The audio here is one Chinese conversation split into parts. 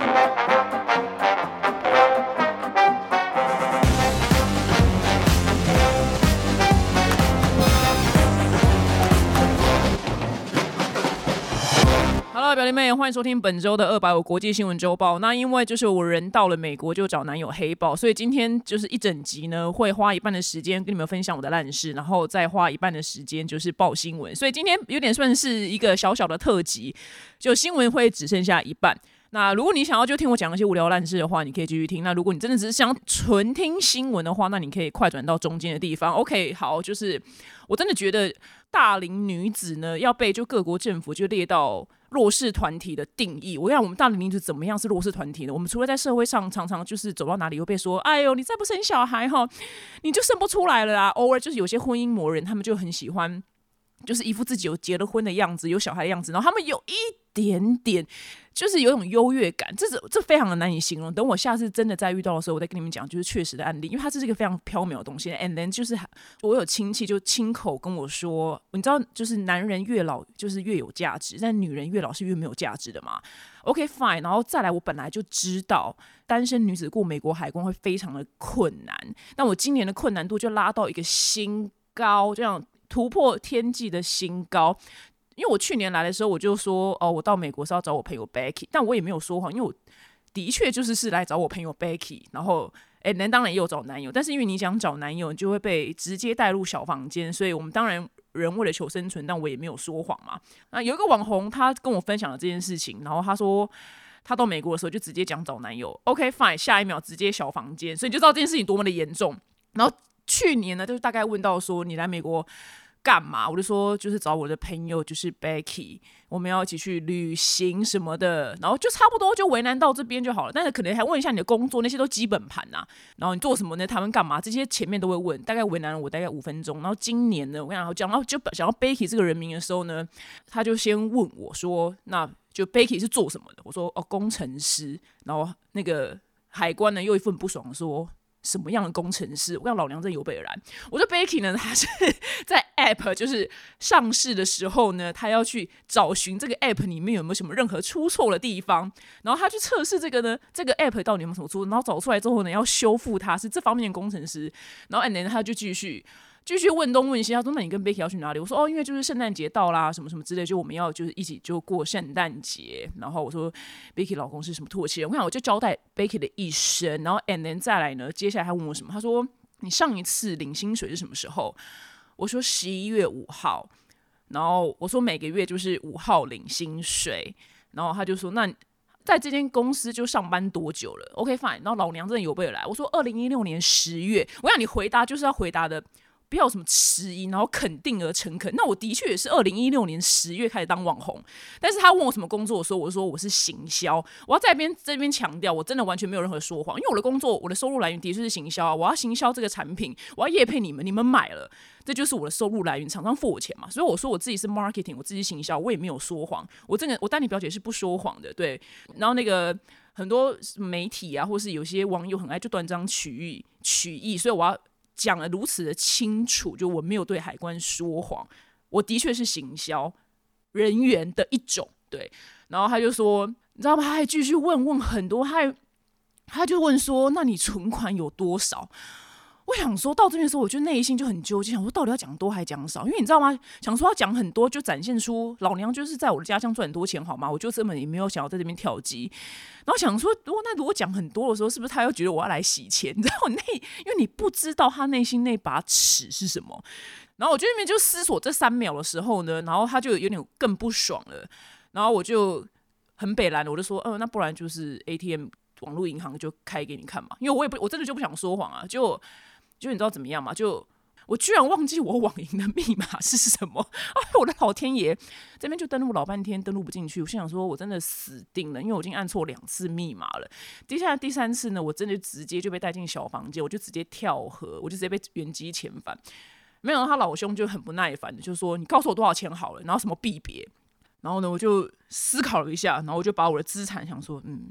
Hello，表弟妹，欢迎收听本周的二百五国际新闻周报。那因为就是我人到了美国就找男友黑豹，所以今天就是一整集呢，会花一半的时间跟你们分享我的烂事，然后再花一半的时间就是报新闻。所以今天有点算是一个小小的特辑，就新闻会只剩下一半。那如果你想要就听我讲一些无聊烂事的话，你可以继续听。那如果你真的只是想纯听新闻的话，那你可以快转到中间的地方。OK，好，就是我真的觉得大龄女子呢要被就各国政府就列到弱势团体的定义。我想我们大龄女子怎么样是弱势团体呢？我们除了在社会上常常就是走到哪里会被说，哎呦，你再不生小孩哈，你就生不出来了啊。偶尔就是有些婚姻魔人，他们就很喜欢。就是一副自己有结了婚的样子，有小孩的样子，然后他们有一点点，就是有种优越感，这是这非常的难以形容。等我下次真的再遇到的时候，我再跟你们讲，就是确实的案例，因为它这是一个非常缥缈的东西。And then 就是我有亲戚就亲口跟我说，你知道，就是男人越老就是越有价值，但女人越老是越没有价值的嘛。OK fine，然后再来，我本来就知道单身女子过美国海关会非常的困难，那我今年的困难度就拉到一个新高，这样。突破天际的新高，因为我去年来的时候，我就说哦，我到美国是要找我朋友 Becky，但我也没有说谎，因为我的确就是是来找我朋友 Becky，然后哎，男当然也有找男友，但是因为你想找男友，你就会被直接带入小房间，所以我们当然人为了求生存，但我也没有说谎嘛。那有一个网红他跟我分享了这件事情，然后他说他到美国的时候就直接讲找男友，OK fine，下一秒直接小房间，所以就知道这件事情多么的严重，然后。去年呢，就是大概问到说你来美国干嘛，我就说就是找我的朋友，就是 Becky，我们要一起去旅行什么的，然后就差不多就为难到这边就好了。但是可能还问一下你的工作，那些都基本盘呐。然后你做什么呢？他们干嘛？这些前面都会问，大概为难了我大概五分钟。然后今年呢，我跟你讲到就想到 Becky 这个人名的时候呢，他就先问我说，那就 Becky 是做什么的？我说哦，工程师。然后那个海关呢又一份不爽说。什么样的工程师？我让老娘这有备而来。我说 Becky 呢，他是在 App 就是上市的时候呢，他要去找寻这个 App 里面有没有什么任何出错的地方，然后他去测试这个呢，这个 App 到底有没有什么出错，然后找出来之后呢，要修复它，是这方面的工程师。然后 And then 他就继续。继续问东问西，他说：“那你跟 Becky 要去哪里？”我说：“哦，因为就是圣诞节到啦，什么什么之类，就我们要就是一起就过圣诞节。”然后我说：“Becky 老公是什么土耳其人？”我想我就交代 Becky 的一生，然后 And then 再来呢，接下来他问我什么？他说：“你上一次领薪水是什么时候？”我说：“十一月五号。”然后我说：“每个月就是五号领薪水。”然后他就说：“那在这间公司就上班多久了？”OK fine。然后老娘真的有备而来，我说：“二零一六年十月。”我想你回答就是要回答的。不要什么迟疑，然后肯定而诚恳。那我的确也是二零一六年十月开始当网红，但是他问我什么工作的时候，我说我是行销。我要在边这边强调，我真的完全没有任何说谎，因为我的工作，我的收入来源的确是行销啊。我要行销这个产品，我要业配你们，你们买了，这就是我的收入来源，厂商付我钱嘛。所以我说我自己是 marketing，我自己行销，我也没有说谎。我这个我丹尼表姐是不说谎的，对。然后那个很多媒体啊，或是有些网友很爱就断章取义取义，所以我要。讲的如此的清楚，就我没有对海关说谎，我的确是行销人员的一种，对。然后他就说，你知道吗？他还继续问问很多，他还他就问说，那你存款有多少？我想说到这边的时候，我就内心就很纠结，想说到底要讲多还是讲少？因为你知道吗？想说要讲很多，就展现出老娘就是在我的家乡赚很多钱，好吗？我就根本也没有想要在这边跳机。然后想说，如果那如果讲很多的时候，是不是他又觉得我要来洗钱？你知道我内，因为你不知道他内心那把尺是什么。然后我就那边就思索这三秒的时候呢，然后他就有点更不爽了。然后我就很北蓝，我就说，嗯，那不然就是 ATM 网络银行就开给你看嘛，因为我也不，我真的就不想说谎啊，就。就你知道怎么样嘛？就我居然忘记我网银的密码是什么！哎，我的老天爷，这边就登录老半天，登录不进去。我心想说，我真的死定了，因为我已经按错两次密码了。接下来第三次呢，我真的直接就被带进小房间，我就直接跳河，我就直接被原机遣返。没有，他老兄就很不耐烦的就说：“你告诉我多少钱好了，然后什么币别。”然后呢，我就思考了一下，然后我就把我的资产想说，嗯，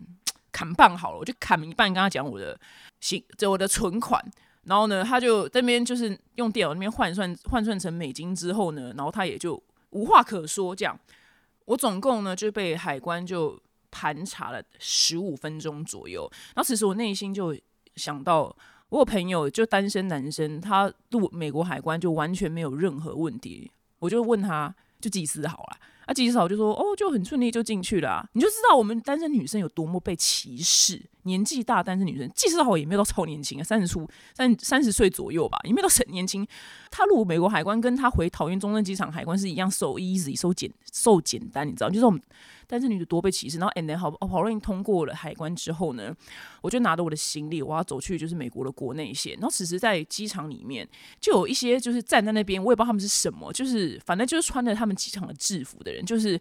砍半好了，我就砍一半，跟他讲我的行，就我的存款。然后呢，他就这边就是用电脑那边换算换算成美金之后呢，然后他也就无话可说。这样，我总共呢就被海关就盘查了十五分钟左右。然后此时我内心就想到，我有朋友就单身男生，他入美国海关就完全没有任何问题。我就问他，就几次好了。那，技师嫂就说哦，就很顺利就进去了，你就知道我们单身女生有多么被歧视。年纪大单身女生，技师好也没有到超年轻啊，三十出三三十岁左右吧，也没有到很年轻。他入美国海关，跟他回桃园中正机场海关是一样，so easy，so 简，so 简单，你知道，就是我们。但是女的多被歧视，然后 and then 好好不容易通过了海关之后呢，我就拿着我的行李，我要走去就是美国的国内线。然后此时在机场里面就有一些就是站在那边，我也不知道他们是什么，就是反正就是穿着他们机场的制服的人，就是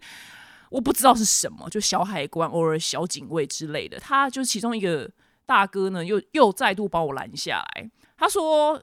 我不知道是什么，就小海关偶尔小警卫之类的。他就是其中一个大哥呢，又又再度把我拦下来，他说：“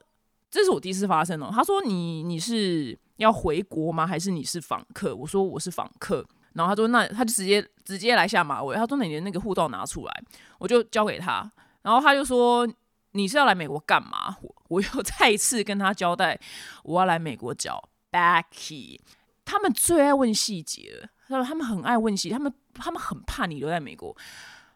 这是我第一次发生哦。”他说：“你你是要回国吗？还是你是访客？”我说：“我是访客。”然后他说：“那他就直接直接来下马威。”他说：“那你的那个护照拿出来，我就交给他。”然后他就说：“你是要来美国干嘛？”我 我又再一次跟他交代：“我要来美国找 Becky。”他们最爱问细节了，他说他们很爱问细，他们他们很怕你留在美国。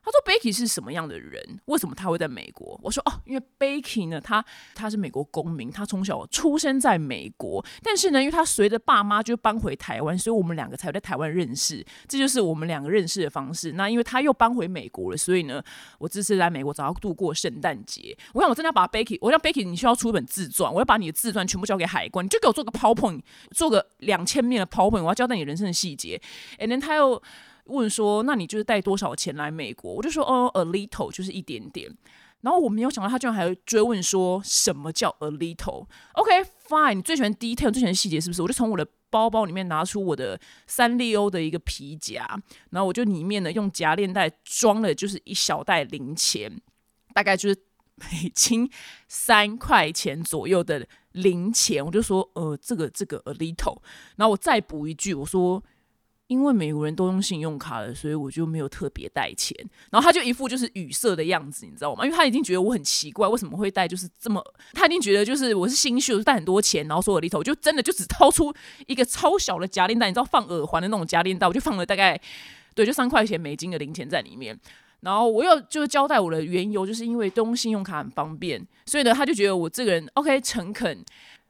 他说：“Becky 是什么样的人？为什么他会在美国？”我说：“哦，因为 Becky 呢，他他是美国公民，他从小出生在美国，但是呢，因为他随着爸妈就搬回台湾，所以我们两个才在台湾认识，这就是我们两个认识的方式。那因为他又搬回美国了，所以呢，我这次来美国找他度过圣诞节。我想我真的要把 Becky，我让 Becky，你需要出一本自传，我要把你的自传全部交给海关，你就给我做个 PowerPoint，做个两千面的 PowerPoint，我要交代你人生的细节。And then 他又。问说，那你就是带多少钱来美国？我就说，哦，a little 就是一点点。然后我没有想到，他居然还追问说，什么叫 a little？OK，fine，你最喜欢 detail，最喜欢细节是不是？我就从我的包包里面拿出我的三丽欧的一个皮夹，然后我就里面呢用夹链袋装了就是一小袋零钱，大概就是美金三块钱左右的零钱。我就说，呃，这个这个 a little。然后我再补一句，我说。因为美国人都用信用卡了，所以我就没有特别带钱。然后他就一副就是语塞的样子，你知道吗？因为他已经觉得我很奇怪，为什么会带就是这么？他已经觉得就是我是心虚，带很多钱，然后说我里头就真的就只掏出一个超小的夹链袋，你知道放耳环的那种夹链袋，我就放了大概对，就三块钱美金的零钱在里面。然后我又就是交代我的缘由，就是因为用信用卡很方便，所以呢，他就觉得我这个人 OK 诚恳。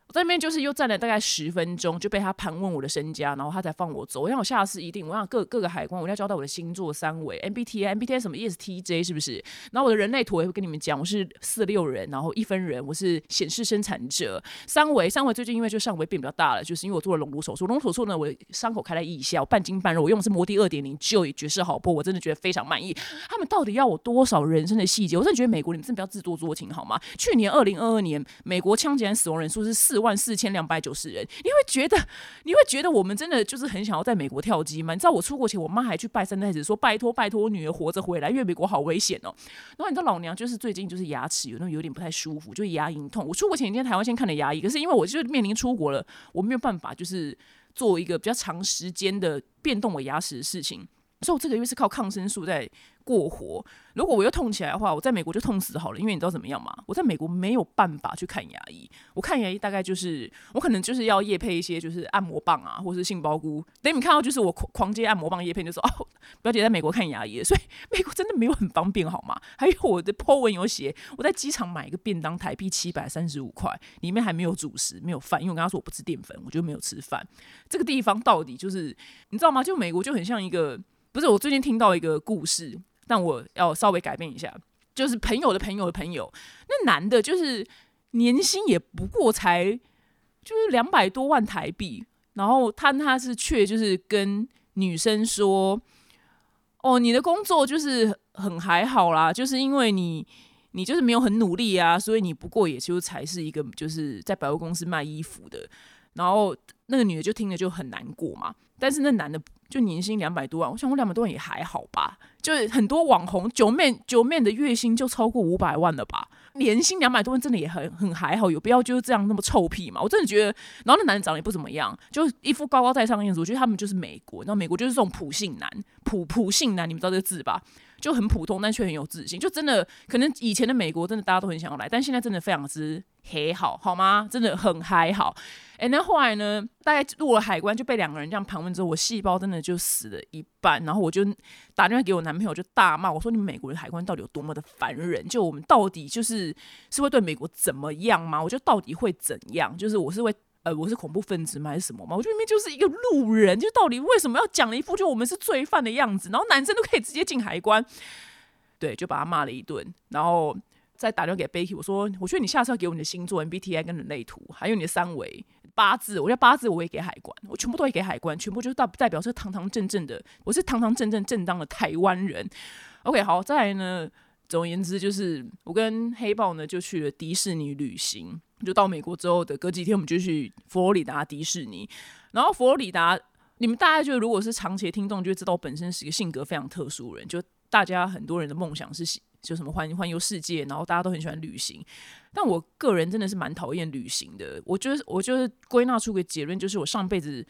我在那边就是又站了大概十分钟，就被他盘问我的身家，然后他才放我走。我想我下次一定，我想各各个海关，我要交代我的星座三围，MBTI MBTI 什么 ESTJ 是不是？然后我的人类图也会跟你们讲，我是四六人，然后一分人，我是显示生产者。三维三维最近因为就上围变比较大了，就是因为我做了隆乳手术。隆乳手术呢，我伤口开在腋下，我半筋半肉，我用的是摩的二点零就也绝世好波，我真的觉得非常满意。他们到底要我多少人生的细节？我真的觉得美国你们真的不要自作多情好吗？去年二零二二年，美国枪击案死亡人数是四万四千两百。九十人，你会觉得你会觉得我们真的就是很想要在美国跳机吗？你知道我出国前，我妈还去拜三太子，说拜托拜托我女儿活着回来，因为美国好危险哦。然后你知道老娘就是最近就是牙齿有那种有点不太舒服，就牙龈痛。我出国前一天台湾先看了牙医，可是因为我就面临出国了，我没有办法就是做一个比较长时间的变动我牙齿的事情，所以我这个月是靠抗生素在。过活，如果我又痛起来的话，我在美国就痛死好了。因为你知道怎么样吗？我在美国没有办法去看牙医。我看牙医大概就是我可能就是要夜配一些就是按摩棒啊，或是杏鲍菇。等你看到就是我狂狂接按摩棒夜配，就说哦，表姐在美国看牙医，所以 美国真的没有很方便好吗？还有我的 po 文有写，我在机场买一个便当，台币七百三十五块，里面还没有主食，没有饭，因为我跟他说我不吃淀粉，我就没有吃饭。这个地方到底就是你知道吗？就美国就很像一个，不是我最近听到一个故事。但我要稍微改变一下，就是朋友的朋友的朋友，那男的就是年薪也不过才就是两百多万台币，然后他他是却就是跟女生说，哦，你的工作就是很还好啦，就是因为你你就是没有很努力啊，所以你不过也就才是一个就是在百货公司卖衣服的。然后那个女的就听着就很难过嘛，但是那男的就年薪两百多万，我想我两百多万也还好吧，就是很多网红九妹九妹的月薪就超过五百万了吧，年薪两百多万真的也很很还好，有必要就是这样那么臭屁嘛？我真的觉得，然后那男的长得也不怎么样，就一副高高在上的样子，我觉得他们就是美国，然后美国就是这种普信男，普普信男，你们知道这个字吧？就很普通，但却很有自信，就真的可能以前的美国真的大家都很想要来，但现在真的非常之还好，好吗？真的很嗨好。哎，那后来呢？大概入了海关就被两个人这样盘问之后，我细胞真的就死了一半，然后我就打电话给我男朋友，就大骂我说：“你们美国的海关到底有多么的烦人？就我们到底就是是会对美国怎么样吗？我觉得到底会怎样？就是我是会。”呃，我是恐怖分子吗？还是什么吗？我觉得明明就是一个路人，就到底为什么要讲了一副就我们是罪犯的样子？然后男生都可以直接进海关，对，就把他骂了一顿，然后再打电话给 Becky，我说，我觉得你下次要给我你的星座 MBTI 跟人类图，还有你的三维八字，我觉得八字我也给海关，我全部都会给海关，全部就代代表是堂堂正正的，我是堂堂正正正当的台湾人。OK，好，再来呢，总而言之就是我跟黑豹呢就去了迪士尼旅行。就到美国之后的隔几天，我们就去佛罗里达迪士尼。然后佛罗里达，你们大概就如果是长期听众，就会知道我本身是一个性格非常特殊的人。就大家很多人的梦想是就什么环环游世界，然后大家都很喜欢旅行。但我个人真的是蛮讨厌旅行的。我觉得我就是归纳出个结论，就是我上辈子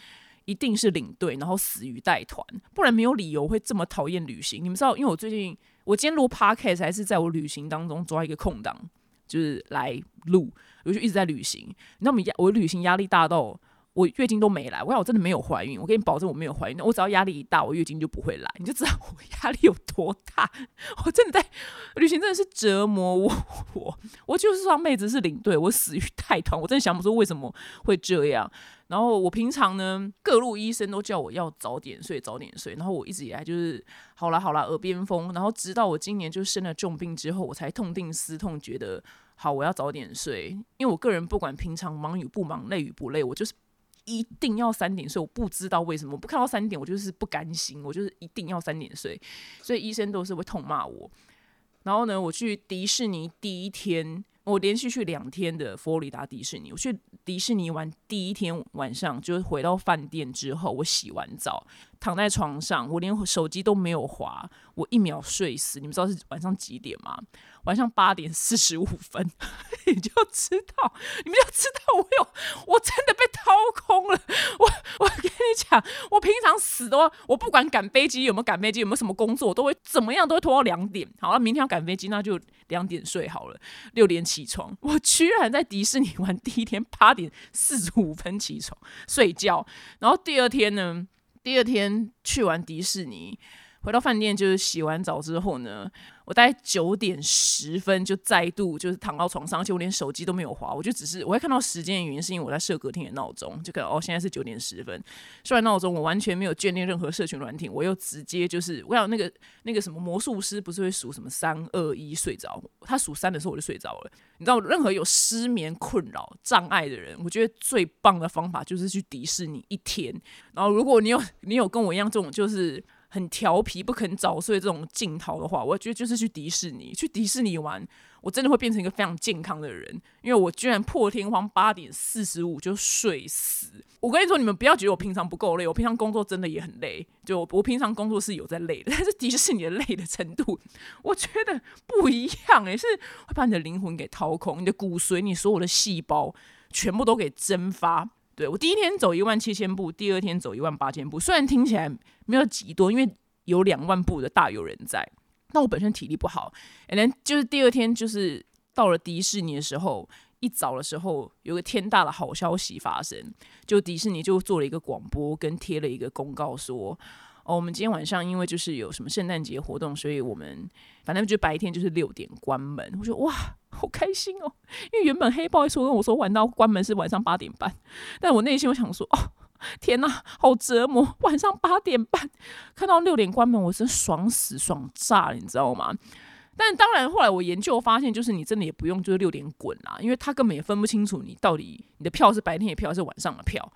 一定是领队，然后死于带团，不然没有理由会这么讨厌旅行。你们知道，因为我最近我今天录 podcast 还是在我旅行当中抓一个空档，就是来录。我就一直在旅行，你知道我们压我旅行压力大到我月经都没来。我讲我真的没有怀孕，我跟你保证我没有怀孕。我只要压力一大，我月经就不会来，你就知道我压力有多大。我真的在旅行真的是折磨我，我我就是上辈子是领队，我死于太团，我真的想不出为什么会这样。然后我平常呢，各路医生都叫我要早点睡，早点睡。然后我一直以来就是好啦好啦，耳边风。然后直到我今年就生了重病之后，我才痛定思痛，觉得。好，我要早点睡，因为我个人不管平常忙与不忙、累与不累，我就是一定要三点睡。我不知道为什么，我不看到三点我就是不甘心，我就是一定要三点睡，所以医生都是会痛骂我。然后呢，我去迪士尼第一天，我连续去两天的佛罗里达迪士尼。我去迪士尼玩第一天晚上，就是回到饭店之后，我洗完澡躺在床上，我连手机都没有滑，我一秒睡死。你们知道是晚上几点吗？晚上八点四十五分，你就知道，你们就知道我有，我真的被掏空了。我我跟你讲，我平常死都，我不管赶飞机有没有赶飞机，有没有什么工作，我都会怎么样都会拖到两点。好了，明天要赶飞机，那就两点睡好了，六点起床。我居然在迪士尼玩第一天八点四十五分起床睡觉，然后第二天呢，第二天去完迪士尼，回到饭店就是洗完澡之后呢。我大概九点十分就再度就是躺到床上，而且我连手机都没有划，我就只是我会看到时间的原因是因为我在设隔天的闹钟，就可能哦现在是九点十分，设完闹钟我完全没有眷恋任何社群软体，我又直接就是我想那个那个什么魔术师不是会数什么三二一睡着，他数三的时候我就睡着了。你知道任何有失眠困扰障碍的人，我觉得最棒的方法就是去迪士尼一天，然后如果你有你有跟我一样这种就是。很调皮不肯早睡这种镜头的话，我觉得就是去迪士尼，去迪士尼玩，我真的会变成一个非常健康的人，因为我居然破天荒八点四十五就睡死。我跟你说，你们不要觉得我平常不够累，我平常工作真的也很累，就我平常工作是有在累的，但是迪士尼的累的程度，我觉得不一样诶，是会把你的灵魂给掏空，你的骨髓，你所有的细胞全部都给蒸发。对我第一天走一万七千步，第二天走一万八千步，虽然听起来没有几多，因为有两万步的大有人在。那我本身体力不好，然后就是第二天就是到了迪士尼的时候，一早的时候有个天大的好消息发生，就迪士尼就做了一个广播跟贴了一个公告说。哦，我们今天晚上因为就是有什么圣诞节活动，所以我们反正就白天就是六点关门。我说哇，好开心哦！因为原本黑豹说跟我说玩到关门是晚上八点半，但我内心我想说，哦，天哪，好折磨！晚上八点半看到六点关门，我真爽死爽炸了，你知道吗？但当然后来我研究发现，就是你真的也不用就是六点滚啦，因为他根本也分不清楚你到底你的票是白天的票还是晚上的票。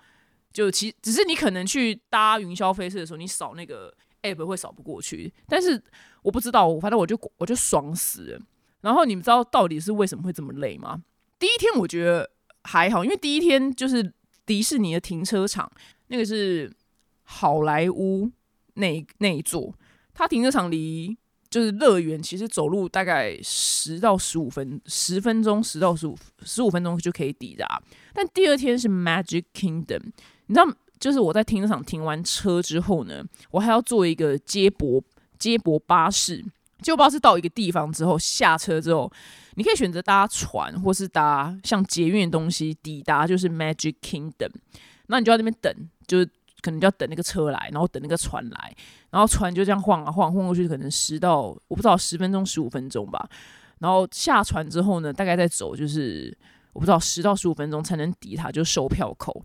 就其只是你可能去搭云霄飞车的时候，你扫那个 app 会扫不过去，但是我不知道，反正我就我就爽死了。然后你们知道到底是为什么会这么累吗？第一天我觉得还好，因为第一天就是迪士尼的停车场，那个是好莱坞那那一座，它停车场离就是乐园，其实走路大概十到十五分十分钟，十到十五十五分钟就可以抵达。但第二天是 Magic Kingdom，你知道，就是我在停车场停完车之后呢，我还要坐一个接驳接驳巴士。接驳巴士到一个地方之后，下车之后，你可以选择搭船，或是搭像捷运的东西抵达，就是 Magic Kingdom。那你就在那边等，就是可能就要等那个车来，然后等那个船来，然后船就这样晃啊晃，晃过去可能十到我不知道十分钟、十五分钟吧。然后下船之后呢，大概再走就是我不知道十到十五分钟才能抵达就售票口。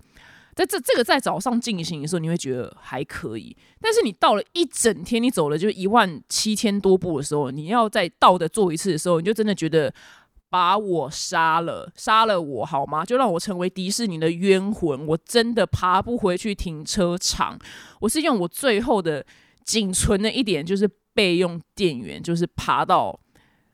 在这这个在早上进行的时候，你会觉得还可以，但是你到了一整天，你走了就一万七千多步的时候，你要再倒着做一次的时候，你就真的觉得把我杀了，杀了我好吗？就让我成为迪士尼的冤魂，我真的爬不回去停车场。我是用我最后的仅存的一点，就是备用电源，就是爬到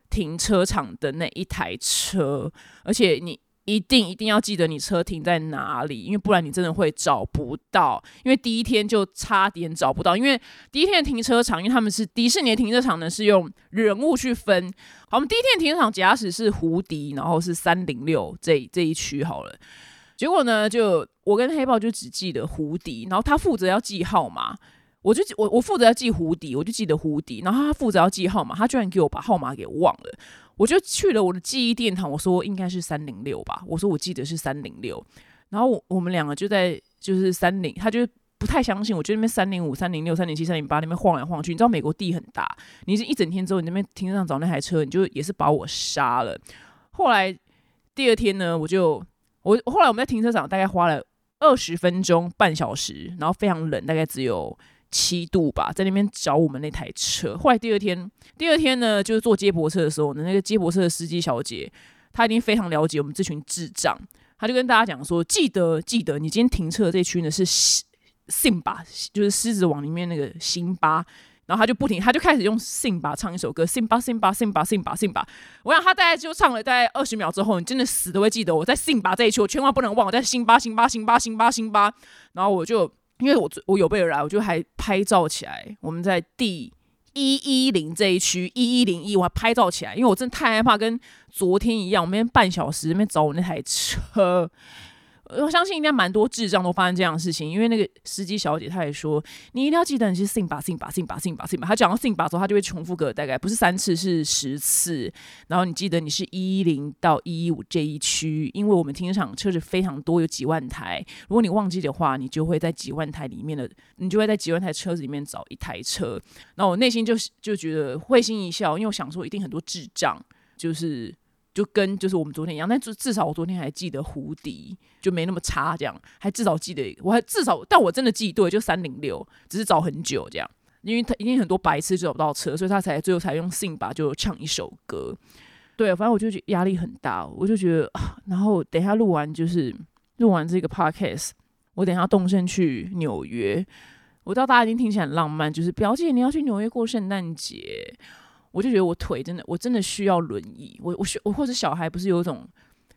停车场的那一台车，而且你。一定一定要记得你车停在哪里，因为不然你真的会找不到。因为第一天就差点找不到，因为第一天的停车场，因为他们是迪士尼停车场呢，是用人物去分。好，我们第一天停车场假使是胡迪，然后是三零六这这一区好了。结果呢，就我跟黑豹就只记得胡迪，然后他负责要记号码，我就我我负责要记胡迪，我就记得胡迪，然后他负责要记号码，他居然给我把号码给忘了。我就去了我的记忆殿堂，我说应该是三零六吧，我说我记得是三零六，然后我们两个就在就是三零，他就不太相信，我觉得那边三零五、三零六、三零七、三零八那边晃来晃去，你知道美国地很大，你是一整天之后你那边停车场找那台车，你就也是把我杀了。后来第二天呢，我就我后来我们在停车场大概花了二十分钟半小时，然后非常冷，大概只有。七度吧，在那边找我们那台车。后来第二天，第二天呢，就是坐接驳车的时候呢，那个接驳车的司机小姐，她已经非常了解我们这群智障，她就跟大家讲说：记得记得，你今天停车的这区呢是信巴，就是狮子王里面那个辛巴。然后他就不停，他就开始用信巴唱一首歌，信巴信巴信巴信巴信巴。我想他大概就唱了大概二十秒之后，你真的死都会记得我在信巴这一区，我千万不能忘，我在辛巴辛巴辛巴辛巴辛巴。然后我就。因为我我有备而来，我就还拍照起来。我们在第一一零这一区，一一零一，我还拍照起来，因为我真的太害怕，跟昨天一样，我们半小时那边找我那台车。我相信应该蛮多智障都发生这样的事情，因为那个司机小姐她也说，你一定要记得你是信吧信吧信吧信吧信吧。她讲到信吧之后，她就会重复个大概不是三次是十次，然后你记得你是一一零到一一五这一区，因为我们停车场车子非常多，有几万台。如果你忘记的话，你就会在几万台里面的，你就会在几万台车子里面找一台车。然后我内心就就觉得会心一笑，因为我想说一定很多智障就是。就跟就是我们昨天一样，但至至少我昨天还记得胡迪就没那么差，这样还至少记得，我还至少，但我真的记对，就三零六，只是找很久这样，因为他一定很多白痴找不到车，所以他才最后才用 Sim 吧就唱一首歌。对，反正我就觉得压力很大，我就觉得，然后等一下录完就是录完这个 podcast，我等一下动身去纽约，我知道大家已经听起来很浪漫，就是表姐你要去纽约过圣诞节。我就觉得我腿真的，我真的需要轮椅。我我需我或者小孩不是有一种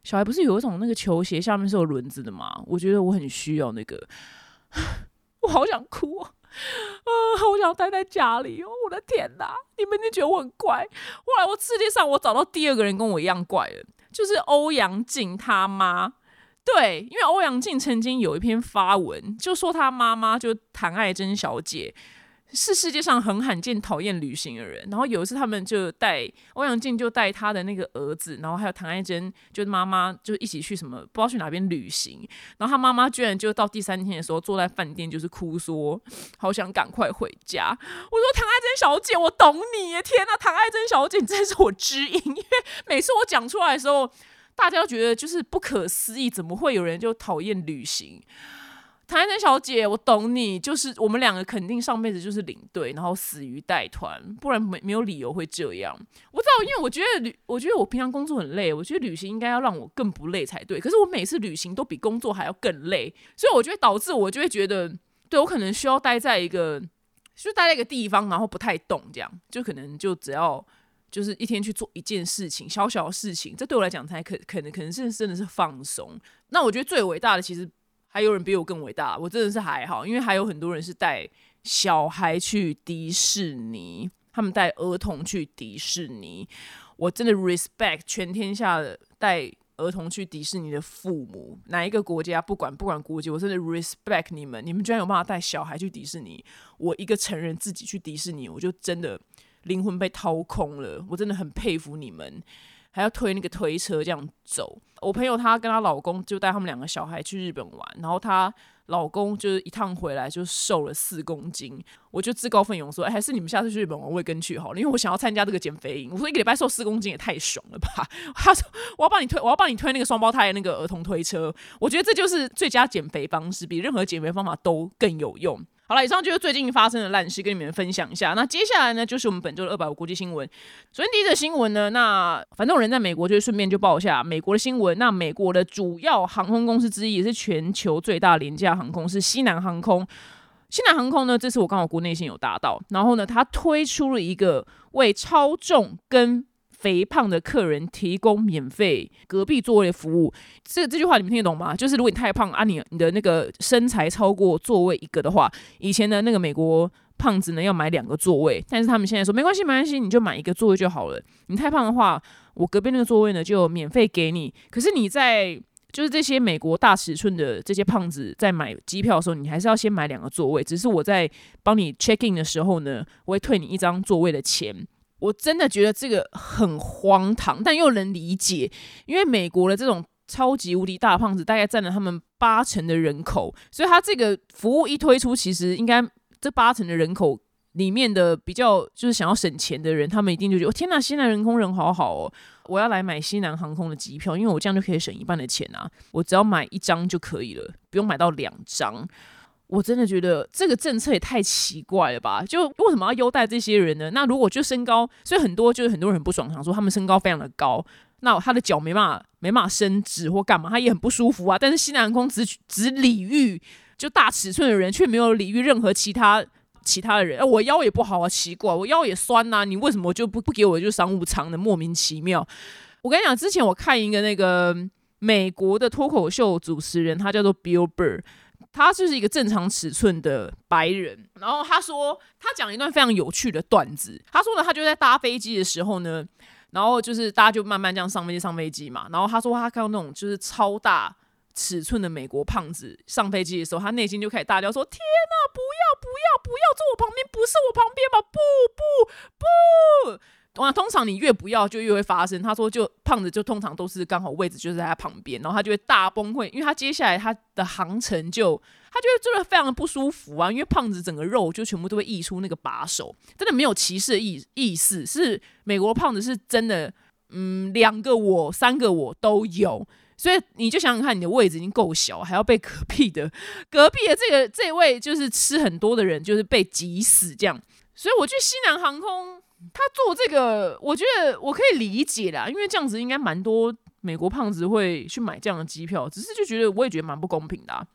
小孩不是有一种那个球鞋下面是有轮子的吗？我觉得我很需要那个。我好想哭啊！啊，我想待在家里哦！我的天哪，你们一定觉得我很怪？后来我世界上我找到第二个人跟我一样怪了，就是欧阳靖他妈。对，因为欧阳靖曾经有一篇发文，就说他妈妈就谭爱珍小姐。是世界上很罕见讨厌旅行的人。然后有一次，他们就带欧阳靖就带他的那个儿子，然后还有唐爱珍，就是妈妈就一起去什么不知道去哪边旅行。然后他妈妈居然就到第三天的时候坐在饭店就是哭说，好想赶快回家。我说唐爱珍小姐，我懂你耶！天呐，唐爱珍小姐，你真是我知音。因为每次我讲出来的时候，大家都觉得就是不可思议，怎么会有人就讨厌旅行？唐安珍小姐，我懂你，就是我们两个肯定上辈子就是领队，然后死于带团，不然没没有理由会这样。我知道，因为我觉得旅，我觉得我平常工作很累，我觉得旅行应该要让我更不累才对。可是我每次旅行都比工作还要更累，所以我觉得导致我就会觉得，对我可能需要待在一个，就待在一个地方，然后不太动，这样就可能就只要就是一天去做一件事情，小小的事情，这对我来讲才可可能可能是真的是放松。那我觉得最伟大的其实还有人比我更伟大，我真的是还好，因为还有很多人是带小孩去迪士尼，他们带儿童去迪士尼，我真的 respect 全天下的带儿童去迪士尼的父母，哪一个国家不管不管国籍，我真的 respect 你们，你们居然有办法带小孩去迪士尼，我一个成人自己去迪士尼，我就真的。灵魂被掏空了，我真的很佩服你们，还要推那个推车这样走。我朋友她跟她老公就带他们两个小孩去日本玩，然后她老公就是一趟回来就瘦了四公斤，我就自告奋勇说，哎，还是你们下次去日本玩我也跟去好了，因为我想要参加这个减肥营。我说一个礼拜瘦四公斤也太爽了吧？他说我要帮你推，我要帮你推那个双胞胎那个儿童推车，我觉得这就是最佳减肥方式，比任何减肥方法都更有用。好了，以上就是最近发生的烂事，跟你们分享一下。那接下来呢，就是我们本周的二百五国际新闻。首先第一则新闻呢，那反正我人在美国，就顺便就报一下美国的新闻。那美国的主要航空公司之一，也是全球最大廉价航空，是西南航空。西南航空呢，这次我刚好国内线有达到，然后呢，它推出了一个为超重跟肥胖的客人提供免费隔壁座位的服务，这这句话你们听得懂吗？就是如果你太胖啊，你你的那个身材超过座位一个的话，以前的那个美国胖子呢要买两个座位，但是他们现在说没关系没关系，你就买一个座位就好了。你太胖的话，我隔壁那个座位呢就免费给你。可是你在就是这些美国大尺寸的这些胖子在买机票的时候，你还是要先买两个座位。只是我在帮你 check in 的时候呢，我会退你一张座位的钱。我真的觉得这个很荒唐，但又能理解，因为美国的这种超级无敌大胖子大概占了他们八成的人口，所以他这个服务一推出，其实应该这八成的人口里面的比较就是想要省钱的人，他们一定就觉得天呐，西南人工人好好哦，我要来买西南航空的机票，因为我这样就可以省一半的钱啊，我只要买一张就可以了，不用买到两张。我真的觉得这个政策也太奇怪了吧？就为什么要优待这些人呢？那如果就身高，所以很多就是很多人很不爽，想说他们身高非常的高，那他的脚没办法没办法伸直或干嘛，他也很不舒服啊。但是西南空只只礼遇就大尺寸的人，却没有礼遇任何其他其他的人。我腰也不好啊，奇怪，我腰也酸呐，你为什么就不不给我就商务舱的？莫名其妙。我跟你讲，之前我看一个那个美国的脱口秀主持人，他叫做 Bill Burr。他就是一个正常尺寸的白人，然后他说他讲一段非常有趣的段子。他说呢，他就在搭飞机的时候呢，然后就是大家就慢慢这样上飞机上飞机嘛。然后他说他看到那种就是超大尺寸的美国胖子上飞机的时候，他内心就开始大叫说：“天哪，不要不要不要坐我旁边，不是我旁边吗？不不不！”哇，通常你越不要，就越会发生。他说，就胖子就通常都是刚好位置就是在他旁边，然后他就会大崩溃，因为他接下来他的航程就他就会做的非常的不舒服啊，因为胖子整个肉就全部都会溢出那个把手，真的没有歧视的意意思，是美国胖子是真的，嗯，两个我三个我都有，所以你就想想看，你的位置已经够小，还要被隔壁的隔壁的这个这位就是吃很多的人就是被挤死这样，所以我去西南航空。他做这个，我觉得我可以理解啦，因为这样子应该蛮多美国胖子会去买这样的机票，只是就觉得我也觉得蛮不公平的。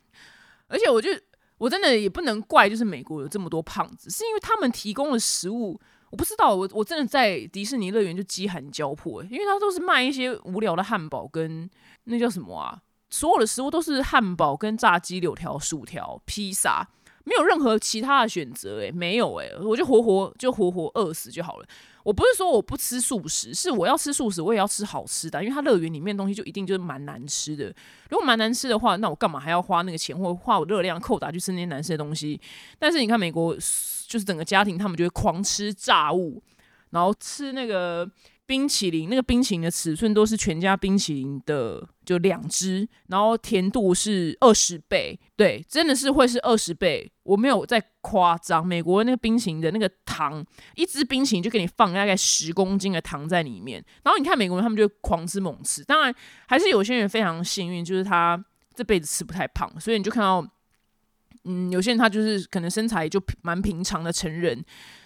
而且我就我真的也不能怪，就是美国有这么多胖子，是因为他们提供的食物，我不知道，我我真的在迪士尼乐园就饥寒交迫，因为他都是卖一些无聊的汉堡跟那叫什么啊，所有的食物都是汉堡跟炸鸡、柳条、薯条、披萨。没有任何其他的选择，诶，没有诶，我就活活就活活饿死就好了。我不是说我不吃素食，是我要吃素食，我也要吃好吃的，因为它乐园里面东西就一定就是蛮难吃的。如果蛮难吃的话，那我干嘛还要花那个钱或花我热量扣打去吃那些难吃的东西？但是你看美国，就是整个家庭他们就会狂吃炸物，然后吃那个。冰淇淋那个冰淇淋的尺寸都是全家冰淇淋的，就两只，然后甜度是二十倍，对，真的是会是二十倍，我没有在夸张。美国那个冰淇淋的那个糖，一支冰淇淋就给你放大概十公斤的糖在里面，然后你看美国人他们就狂吃猛吃，当然还是有些人非常幸运，就是他这辈子吃不太胖，所以你就看到，嗯，有些人他就是可能身材就蛮平常的成人，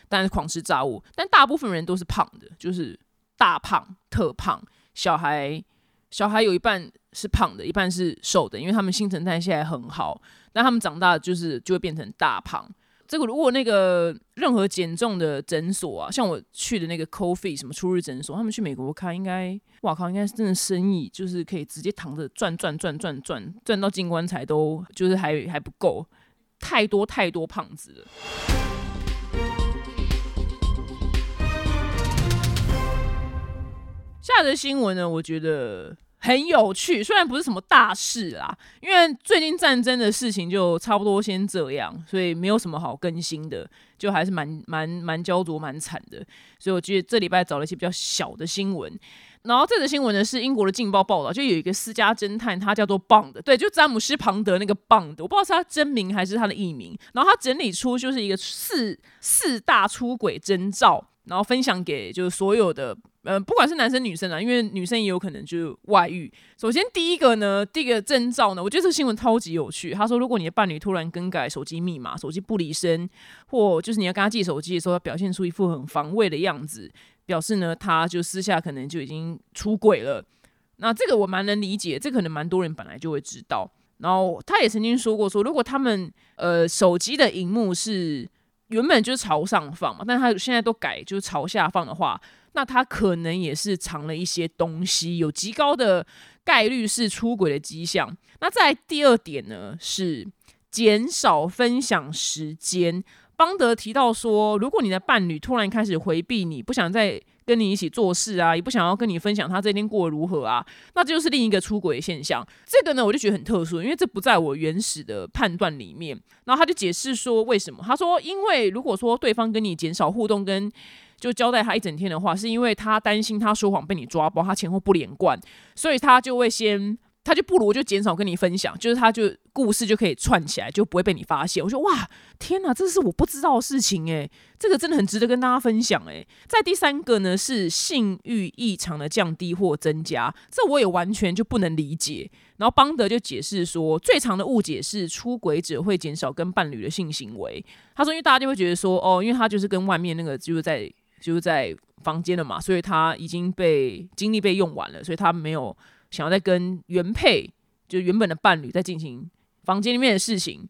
但是狂吃炸物，但大部分人都是胖的，就是。大胖、特胖，小孩小孩有一半是胖的，一半是瘦的，因为他们新陈代谢很好。但他们长大就是就会变成大胖。这个如果那个任何减重的诊所啊，像我去的那个 Coffee 什么初日诊所，他们去美国开，应该哇靠，应该是真的生意就是可以直接躺着赚赚赚赚赚赚到进棺材都就是还还不够，太多太多胖子了。下的新闻呢，我觉得。很有趣，虽然不是什么大事啦，因为最近战争的事情就差不多先这样，所以没有什么好更新的，就还是蛮蛮蛮焦灼、蛮惨的。所以我觉得这礼拜找了一些比较小的新闻。然后这则新闻呢是英国的《镜报》报道，就有一个私家侦探，他叫做 Bond，对，就詹姆斯·庞德那个 Bond，我不知道是他真名还是他的艺名。然后他整理出就是一个四四大出轨征兆，然后分享给就是所有的。呃，不管是男生女生啊，因为女生也有可能就是外遇。首先第一个呢，第一个征兆呢，我觉得这个新闻超级有趣。他说，如果你的伴侣突然更改手机密码、手机不离身，或就是你要跟他借手机的时候，他表现出一副很防卫的样子，表示呢，他就私下可能就已经出轨了。那这个我蛮能理解，这可能蛮多人本来就会知道。然后他也曾经说过，说如果他们呃手机的荧幕是原本就是朝上放嘛，但他现在都改就是朝下放的话。那他可能也是藏了一些东西，有极高的概率是出轨的迹象。那在第二点呢，是减少分享时间。邦德提到说，如果你的伴侣突然开始回避你，不想再跟你一起做事啊，也不想要跟你分享他这一天过得如何啊，那这就是另一个出轨现象。这个呢，我就觉得很特殊，因为这不在我原始的判断里面。然后他就解释说为什么？他说，因为如果说对方跟你减少互动跟就交代他一整天的话，是因为他担心他说谎被你抓包，他前后不连贯，所以他就会先，他就不如就减少跟你分享，就是他就故事就可以串起来，就不会被你发现。我说哇，天哪，这是我不知道的事情诶，这个真的很值得跟大家分享诶。在第三个呢，是性欲异常的降低或增加，这我也完全就不能理解。然后邦德就解释说，最长的误解是出轨者会减少跟伴侣的性行为。他说，因为大家就会觉得说，哦，因为他就是跟外面那个就是在。就是在房间了嘛，所以他已经被精力被用完了，所以他没有想要再跟原配，就原本的伴侣在进行房间里面的事情。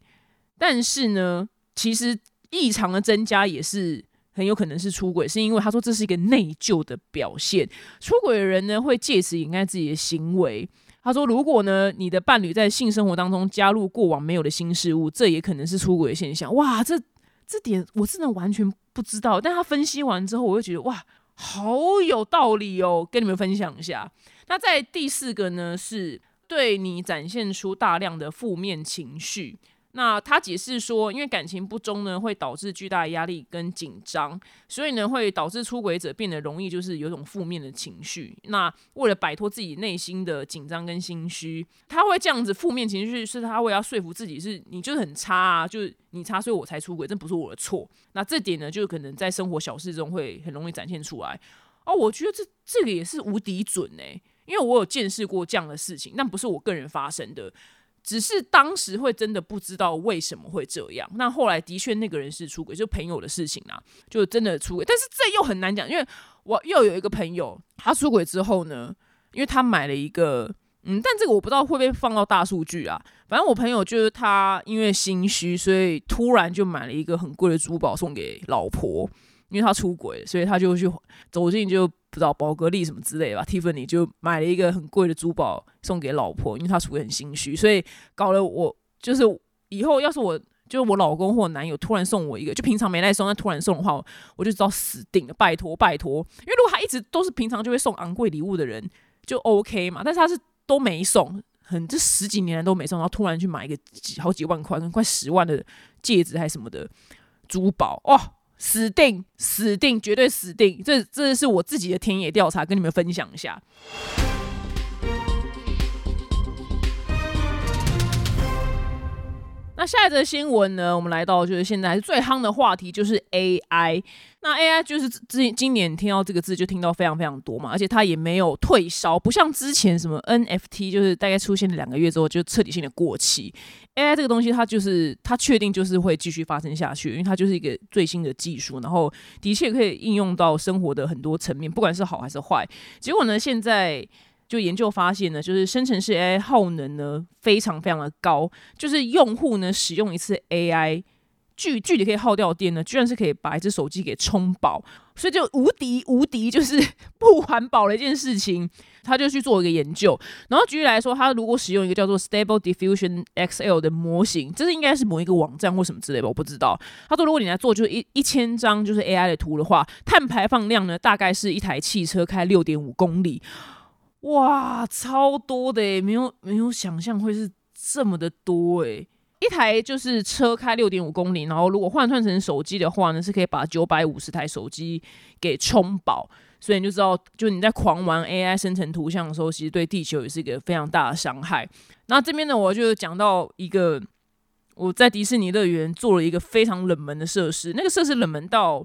但是呢，其实异常的增加也是很有可能是出轨，是因为他说这是一个内疚的表现。出轨的人呢，会借此掩盖自己的行为。他说，如果呢，你的伴侣在性生活当中加入过往没有的新事物，这也可能是出轨现象。哇，这。这点我真的完全不知道，但他分析完之后，我就觉得哇，好有道理哦，跟你们分享一下。那在第四个呢，是对你展现出大量的负面情绪。那他解释说，因为感情不忠呢，会导致巨大的压力跟紧张，所以呢，会导致出轨者变得容易就是有种负面的情绪。那为了摆脱自己内心的紧张跟心虚，他会这样子负面情绪，是他会要说服自己是你就是很差啊，就是你差，所以我才出轨，这不是我的错。那这点呢，就可能在生活小事中会很容易展现出来。哦，我觉得这这个也是无敌准哎，因为我有见识过这样的事情，但不是我个人发生的。只是当时会真的不知道为什么会这样，那后来的确那个人是出轨，就朋友的事情啊，就真的出轨。但是这又很难讲，因为我又有一个朋友，他出轨之后呢，因为他买了一个，嗯，但这个我不知道会不会放到大数据啊。反正我朋友就是他因为心虚，所以突然就买了一个很贵的珠宝送给老婆。因为他出轨，所以他就去走进就不知道宝格丽什么之类的吧，Tiffany 就买了一个很贵的珠宝送给老婆，因为他出轨很心虚，所以搞了我就是以后要是我就我老公或男友突然送我一个，就平常没来送，但突然送的话，我就知道死定了，拜托拜托，因为如果他一直都是平常就会送昂贵礼物的人，就 OK 嘛，但是他是都没送，很这十几年来都没送，然后突然去买一个几好几万块，快十万的戒指还什么的珠宝，哇！死定，死定，绝对死定！这，这是我自己的田野调查，跟你们分享一下。那下一则新闻呢？我们来到就是现在最夯的话题，就是 AI。那 AI 就是今今年听到这个字就听到非常非常多嘛，而且它也没有退烧，不像之前什么 NFT，就是大概出现了两个月之后就彻底性的过期。AI 这个东西，它就是它确定就是会继续发生下去，因为它就是一个最新的技术，然后的确可以应用到生活的很多层面，不管是好还是坏。结果呢，现在。就研究发现呢，就是生成式 AI 耗能呢非常非常的高，就是用户呢使用一次 AI 距距离可以耗掉电呢，居然是可以把一只手机给充饱，所以就无敌无敌，就是 不环保的一件事情。他就去做一个研究，然后举例来说，他如果使用一个叫做 Stable Diffusion XL 的模型，这是应该是某一个网站或什么之类吧，我不知道。他说，如果你来做就是一一千张就是 AI 的图的话，碳排放量呢大概是一台汽车开六点五公里，哇，超多的诶，没有没有想象会是这么的多诶。一台就是车开六点五公里，然后如果换算成手机的话呢，是可以把九百五十台手机给充饱。所以你就知道，就你在狂玩 AI 生成图像的时候，其实对地球也是一个非常大的伤害。那这边呢，我就讲到一个我在迪士尼乐园做了一个非常冷门的设施，那个设施冷门到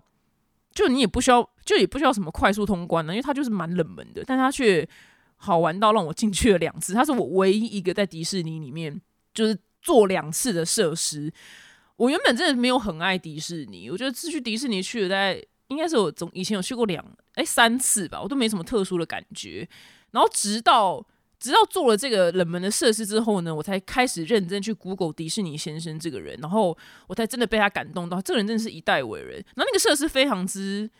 就你也不需要，就也不需要什么快速通关呢，因为它就是蛮冷门的，但它却好玩到让我进去了两次。它是我唯一一个在迪士尼里面就是做两次的设施。我原本真的没有很爱迪士尼，我觉得是去迪士尼去了在。应该是我总以前有去过两哎三次吧，我都没什么特殊的感觉。然后直到直到做了这个冷门的设施之后呢，我才开始认真去 Google 迪士尼先生这个人，然后我才真的被他感动到。这个人真的是一代伟人。然后那个设施非常之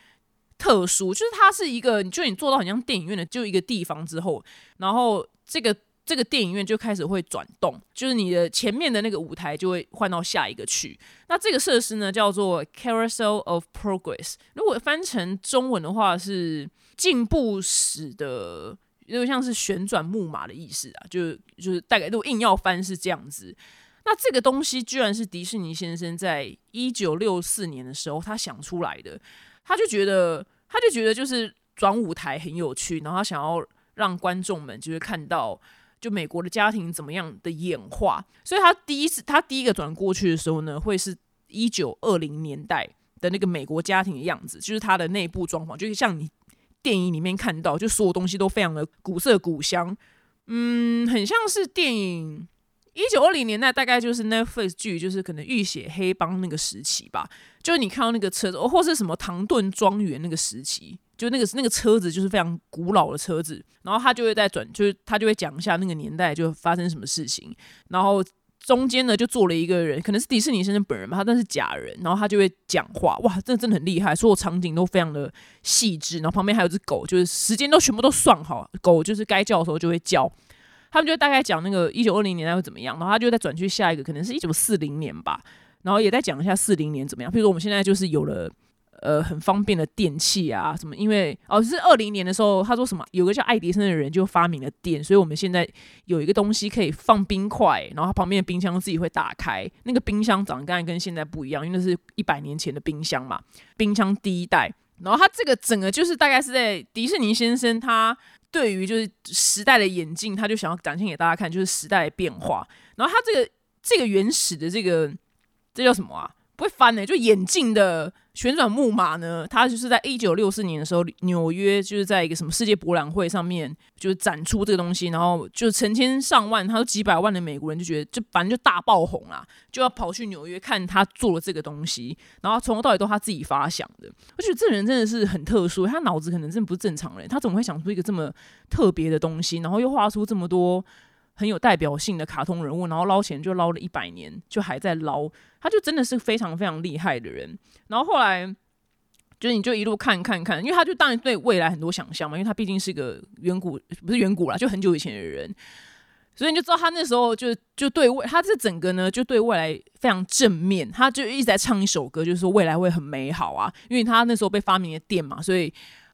特殊，就是它是一个，就你做到很像电影院的就一个地方之后，然后这个。这个电影院就开始会转动，就是你的前面的那个舞台就会换到下一个去。那这个设施呢叫做 Carousel of Progress，如果翻成中文的话是进步史的，有点像是旋转木马的意思啊，就是就是大概都硬要翻是这样子。那这个东西居然是迪士尼先生在一九六四年的时候他想出来的，他就觉得他就觉得就是转舞台很有趣，然后他想要让观众们就是看到。就美国的家庭怎么样的演化，所以他第一次他第一个转过去的时候呢，会是一九二零年代的那个美国家庭的样子，就是他的内部装潢，就是像你电影里面看到，就所有东西都非常的古色古香，嗯，很像是电影一九二零年代大概就是 Netflix 剧，就是可能浴血黑帮那个时期吧，就是你看到那个车子，或是什么唐顿庄园那个时期。就那个那个车子就是非常古老的车子，然后他就会在转，就是他就会讲一下那个年代就发生什么事情，然后中间呢就坐了一个人，可能是迪士尼先生本人吧，他但是假人，然后他就会讲话，哇，这真的很厉害，所有场景都非常的细致，然后旁边还有只狗，就是时间都全部都算好，狗就是该叫的时候就会叫，他们就大概讲那个一九二零年代会怎么样，然后他就再转去下一个，可能是一九四零年吧，然后也在讲一下四零年怎么样，比如说我们现在就是有了。呃，很方便的电器啊，什么？因为哦，是二零年的时候，他说什么？有个叫爱迪生的人就发明了电，所以我们现在有一个东西可以放冰块，然后旁边的冰箱自己会打开。那个冰箱长得跟现在不一样，因为是一百年前的冰箱嘛。冰箱第一代，然后他这个整个就是大概是在迪士尼先生他对于就是时代的演进，他就想要展现给大家看，就是时代的变化。然后他这个这个原始的这个这叫什么啊？不会翻呢，就眼镜的。旋转木马呢？它就是在一九六四年的时候，纽约就是在一个什么世界博览会上面，就是展出这个东西，然后就成千上万，他说几百万的美国人就觉得，就反正就大爆红啦，就要跑去纽约看他做了这个东西，然后从头到尾都他自己发想的。我觉得这人真的是很特殊，他脑子可能真的不是正常人，他怎么会想出一个这么特别的东西，然后又画出这么多很有代表性的卡通人物，然后捞钱就捞了一百年，就还在捞。他就真的是非常非常厉害的人，然后后来就是你就一路看看看，因为他就当然对未来很多想象嘛，因为他毕竟是个远古不是远古啦，就很久以前的人，所以你就知道他那时候就就对未他这整个呢就对未来非常正面，他就一直在唱一首歌，就是说未来会很美好啊，因为他那时候被发明了电嘛，所以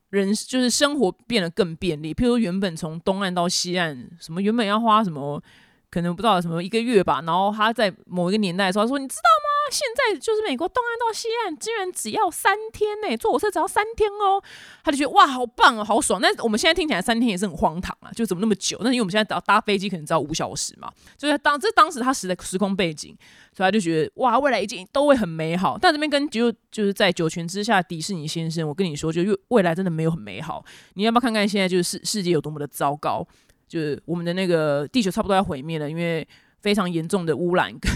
人就是生活变得更便利，譬如原本从东岸到西岸，什么原本要花什么。可能不知道什么一个月吧，然后他在某一个年代的时候说：“你知道？现在就是美国东岸到西岸，竟然只要三天呢，坐火车只要三天哦。”他就觉得哇，好棒哦，好爽。那我们现在听起来三天也是很荒唐啊，就怎么那么久？那因为我们现在只要搭飞机可能只要五小时嘛，就是当这当时他时的时空背景，所以他就觉得哇，未来一定都会很美好。但这边跟就就是在九泉之下，迪士尼先生，我跟你说，就未来真的没有很美好。你要不要看看现在就是世世界有多么的糟糕？就是我们的那个地球差不多要毁灭了，因为非常严重的污染，跟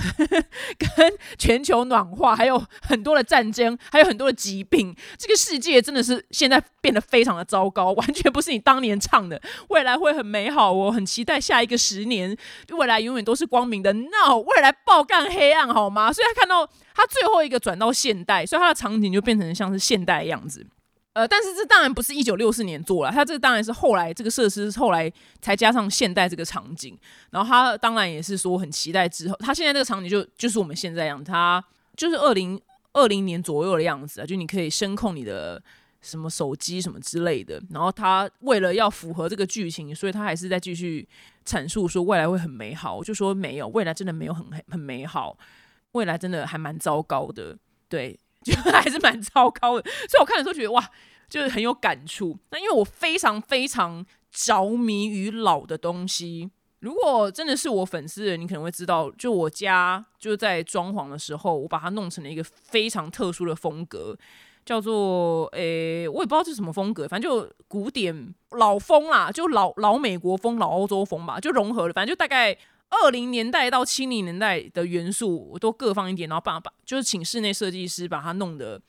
跟全球暖化，还有很多的战争，还有很多的疾病。这个世界真的是现在变得非常的糟糕，完全不是你当年唱的未来会很美好。我很期待下一个十年，未来永远都是光明的。No，未来爆干黑暗，好吗？所以他看到他最后一个转到现代，所以他的场景就变成像是现代的样子。呃，但是这当然不是一九六四年做了，它这当然是后来这个设施后来才加上现代这个场景，然后他当然也是说很期待之后，他现在这个场景就就是我们现在样，他就是二零二零年左右的样子啊，就你可以声控你的什么手机什么之类的，然后他为了要符合这个剧情，所以他还是在继续阐述说未来会很美好，我就说没有，未来真的没有很很美好，未来真的还蛮糟糕的，对。就还是蛮糟糕的，所以我看的时候觉得哇，就是很有感触。那因为我非常非常着迷于老的东西。如果真的是我粉丝的，你可能会知道，就我家就在装潢的时候，我把它弄成了一个非常特殊的风格，叫做诶，我也不知道是什么风格，反正就古典老风啦，就老老美国风、老欧洲风吧，就融合了，反正就大概。二零年代到七零年代的元素，我都各放一点，然后把把就是请室内设计师把它弄得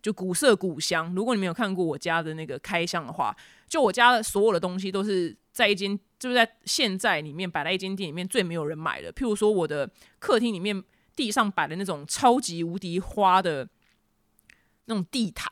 就古色古香。如果你没有看过我家的那个开箱的话，就我家的所有的东西都是在一间就是在现在里面摆在一间店里面最没有人买的。譬如说我的客厅里面地上摆的那种超级无敌花的那种地毯，